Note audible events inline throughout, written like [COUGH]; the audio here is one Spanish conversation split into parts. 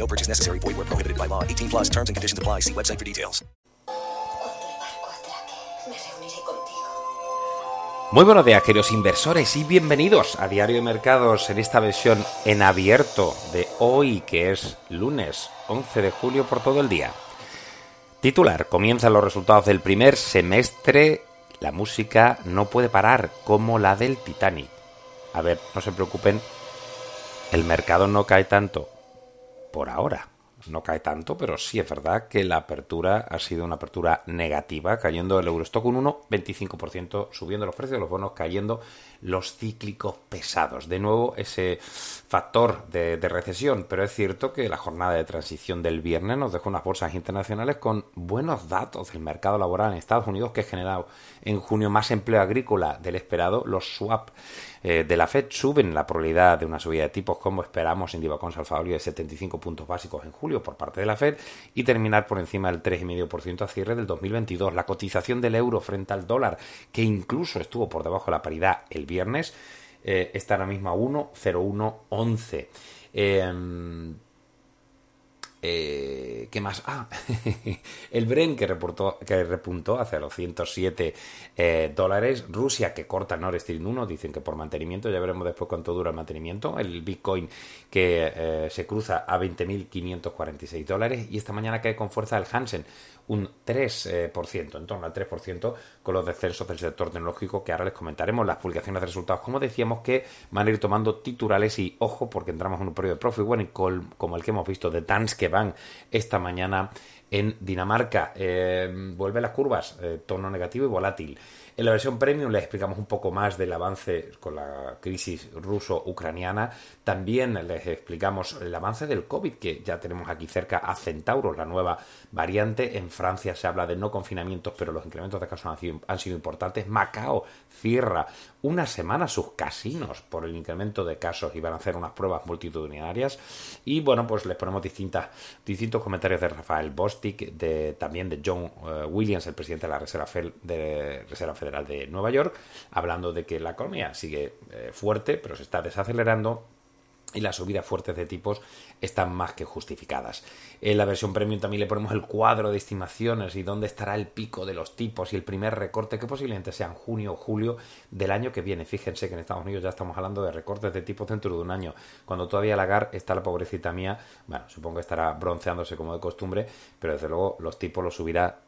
No purchase necessary. Void where prohibited by law. 18 plus terms and conditions apply. See website for details. Muy buenos días, queridos inversores, y bienvenidos a Diario de Mercados en esta versión en abierto de hoy, que es lunes 11 de julio por todo el día. Titular, comienzan los resultados del primer semestre, la música no puede parar como la del Titanic. A ver, no se preocupen, el mercado no cae tanto por ahora. No cae tanto, pero sí es verdad que la apertura ha sido una apertura negativa, cayendo el Eurostock un 1,25%, subiendo los precios de los bonos, cayendo los cíclicos pesados. De nuevo, ese factor de, de, recesión, pero es cierto que la jornada de transición del viernes nos dejó unas bolsas internacionales con buenos datos del mercado laboral en Estados Unidos, que ha generado en junio más empleo agrícola del esperado. Los swap eh, de la Fed suben la probabilidad de una subida de tipos, como esperamos en Divacons Alfaolio, de 75 puntos básicos en julio por parte de la Fed y terminar por encima del 3,5% a cierre del 2022. La cotización del euro frente al dólar, que incluso estuvo por debajo de la paridad el viernes, eh, está ahora mismo a 1,0111. Eh, eh, ¿Qué más? Ah, [LAUGHS] el Bren que, reportó, que repuntó hacia los 107 eh, dólares. Rusia que corta Nord Stream 1, dicen que por mantenimiento, ya veremos después cuánto dura el mantenimiento. El Bitcoin que eh, se cruza a 20.546 dólares. Y esta mañana cae con fuerza el Hansen, un 3%, en torno al 3%, con los descensos del sector tecnológico que ahora les comentaremos. Las publicaciones de resultados, como decíamos, que van a ir tomando titulares y ojo, porque entramos en un periodo de profit warning como el que hemos visto de Danske Bank esta mañana en Dinamarca. Eh, vuelve las curvas, eh, tono negativo y volátil. En la versión premium les explicamos un poco más del avance con la crisis ruso-ucraniana. También les explicamos el avance del COVID, que ya tenemos aquí cerca a Centauro, la nueva variante. En Francia se habla de no confinamientos, pero los incrementos de casos han sido, importantes. Macao cierra una semana sus casinos por el incremento de casos y van a hacer unas pruebas multitudinarias. Y bueno, pues les ponemos distintos comentarios de Rafael De, también de John uh, Williams, el presidente de la Reserva, de Reserva Federal de Nueva York, hablando de que la economía sigue eh, fuerte, pero se está desacelerando y las subidas fuertes de tipos están más que justificadas. En la versión premium también le ponemos el cuadro de estimaciones y dónde estará el pico de los tipos y el primer recorte que posiblemente sea en junio o julio del año que viene. Fíjense que en Estados Unidos ya estamos hablando de recortes de tipos dentro de un año, cuando todavía Lagar está la pobrecita mía, bueno, supongo que estará bronceándose como de costumbre, pero desde luego los tipos los subirá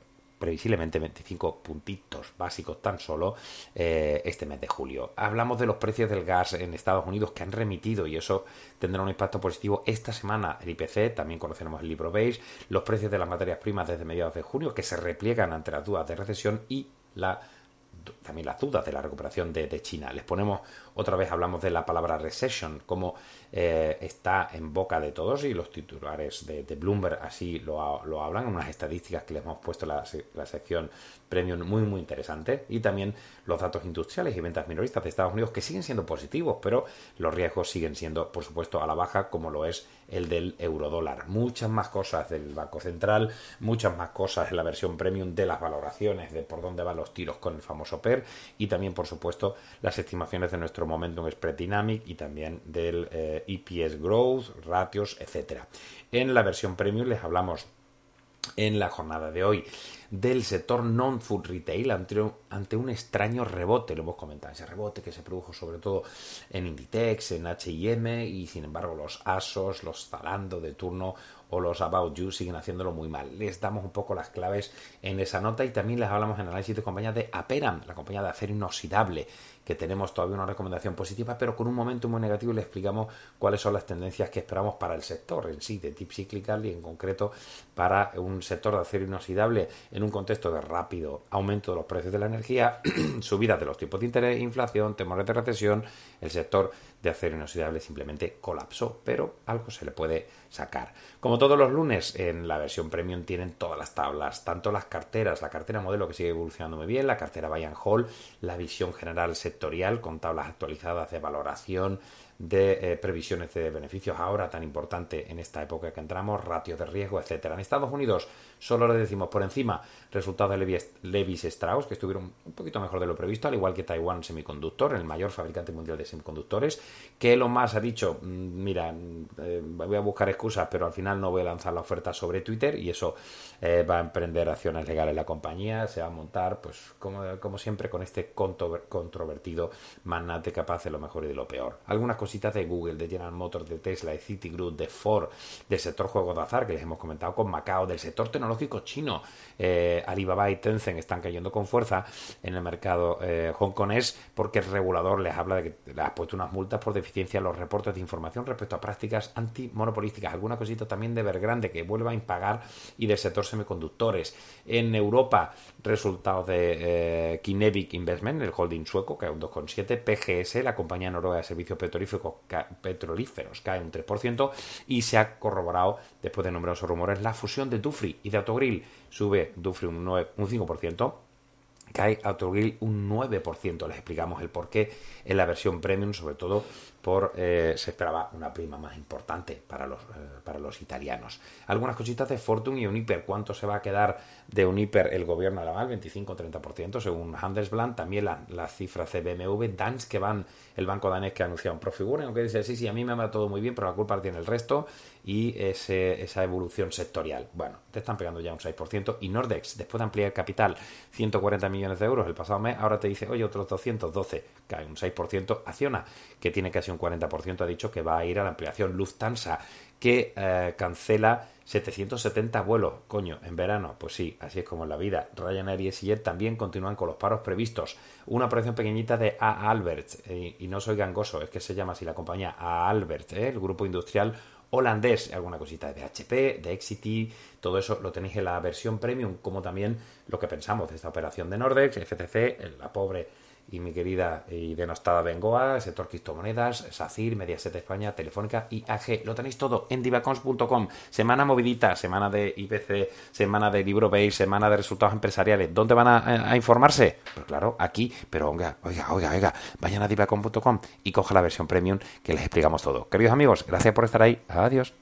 previsiblemente 25 puntitos básicos tan solo eh, este mes de julio. Hablamos de los precios del gas en Estados Unidos que han remitido y eso tendrá un impacto positivo esta semana. El IPC, también conoceremos el libro beige, los precios de las materias primas desde mediados de junio que se repliegan ante las dudas de recesión y la también las dudas de la recuperación de, China. Les ponemos Otra vez hablamos de la palabra recession, como eh, está en boca de todos y los titulares de, Bloomberg así lo, lo, hablan, unas estadísticas que les hemos puesto en la, la, sección premium muy muy interesante y también los datos industriales y ventas minoristas de Estados Unidos que siguen siendo positivos, pero los riesgos siguen siendo por supuesto a la baja como lo es el del eurodólar. Muchas más cosas del Banco Central, muchas más cosas en la versión premium de las valoraciones, de por dónde van los tiros con el famoso Y también por supuesto las estimaciones de nuestro Momentum Spread Dynamic y también del eh, EPS Growth, ratios, etcétera. En la versión premium les hablamos en la jornada de hoy del sector non-food retail ante, un extraño rebote, lo hemos comentado, ese rebote que se produjo sobre todo en Inditex, en H&M y sin embargo los ASOS, los Zalando de turno o los About You siguen haciéndolo muy mal. Les damos un poco las claves en esa nota y también les hablamos en análisis de compañía de Aperam, la compañía de acero inoxidable que tenemos todavía una recomendación positiva, pero con un momento muy negativo y le explicamos cuáles son las tendencias que esperamos para el sector en sí, de tip cyclical y en concreto para un sector de acero inoxidable un contexto de rápido aumento de los precios de la energía, [CLEARS THROAT] subida de los tipos de interés, inflación, temores de recesión, el sector de acero inoxidable simplemente colapsó, pero algo se le puede sacar. Como todos los lunes, en la versión premium tienen todas las tablas, tanto las carteras, la cartera modelo que sigue evolucionando muy bien, la cartera and Hold, la visión general sectorial con tablas actualizadas de valoración, de eh, previsiones de beneficios ahora tan importante en esta época que entramos, ratios de riesgo, etcétera. En Estados Unidos solo le decimos por encima resultados de Levis Strauss, que estuvieron un poquito mejor de lo previsto, al igual que Taiwan Semiconductor, el mayor fabricante mundial de semiconductores, que lo más ha dicho, mm, mira, mm, eh, voy a buscar excusas, pero al final no voy a lanzar la oferta sobre Twitter y eso eh, va a emprender acciones legales la compañía, se va a montar, pues como, como siempre, con este controvertido magnate capaz de lo mejor y de lo peor. Algunas cosas de Google, de General Motors, de Tesla, de Citigroup, de Ford, del sector juegos de azar que les hemos comentado con Macao, del sector tecnológico chino, eh, Alibaba y Tencent están cayendo con fuerza en el mercado eh, hongkonés porque el regulador les habla de que le ha puesto unas multas por deficiencia en los reportes de información respecto a prácticas antimonopolísticas. Alguna cosita también de Vergrande que vuelva a impagar y del sector semiconductores. En Europa, resultados de eh, Kinevic Investment, el holding sueco, que es un 2,7, PGS, la compañía noruega de servicios petrolíferos petrolíferos cae un 3% y se ha corroborado, después de numerosos rumores, la fusión de Dufry y de Autogrill. Sube Dufry un, 9, un 5%, cae Autogrill un 9%. Les explicamos el porqué en la versión premium, sobre todo por eh, se esperaba una prima más importante para los, eh, para los italianos. Algunas cositas de Fortune y Uniper. ¿Cuánto se va a quedar de Uniper el gobierno alemán? 25-30% según Handelsblatt. También las cifras de BMW, Danske Bank, el banco danés que ha anunciado un Profiguren, aunque dice, sí, sí, a mí me va todo muy bien, pero la culpa tiene el resto y esa evolución sectorial. Bueno, te están pegando ya un 6%. Y Nordex, después de ampliar capital 140 millones de euros el pasado mes, ahora te dice, oye, otros 212, cae un 6%. Acciona, que tiene casi un 40%, ha dicho que va a ir a la ampliación. Lufthansa, que eh, cancela 770 vuelos, coño, en verano, pues sí, así es como en la vida. Ryanair y EasyJet también continúan con los paros previstos. Una operación pequeñita de A. Albert, eh, y no soy gangoso, es que se llama así la compañía A. Albert, eh, el grupo industrial holandés, alguna cosita de HP, de Exity, todo eso lo tenéis en la versión premium, como también lo que pensamos de esta operación de Nordex, FTC, la pobre y mi querida y denostada Bengoa, sector criptomonedas, SACIR, Mediaset España, Telefónica y AG. Lo tenéis todo en divacons.com. Semana movidita, semana de IPC, semana de Libro Base, semana de resultados empresariales. ¿Dónde van a, informarse? Pues claro, aquí. Pero oiga, oiga, oiga, oiga, vayan a divacons.com y coja la versión premium que les explicamos todo. Queridos amigos, gracias por estar ahí. Adiós.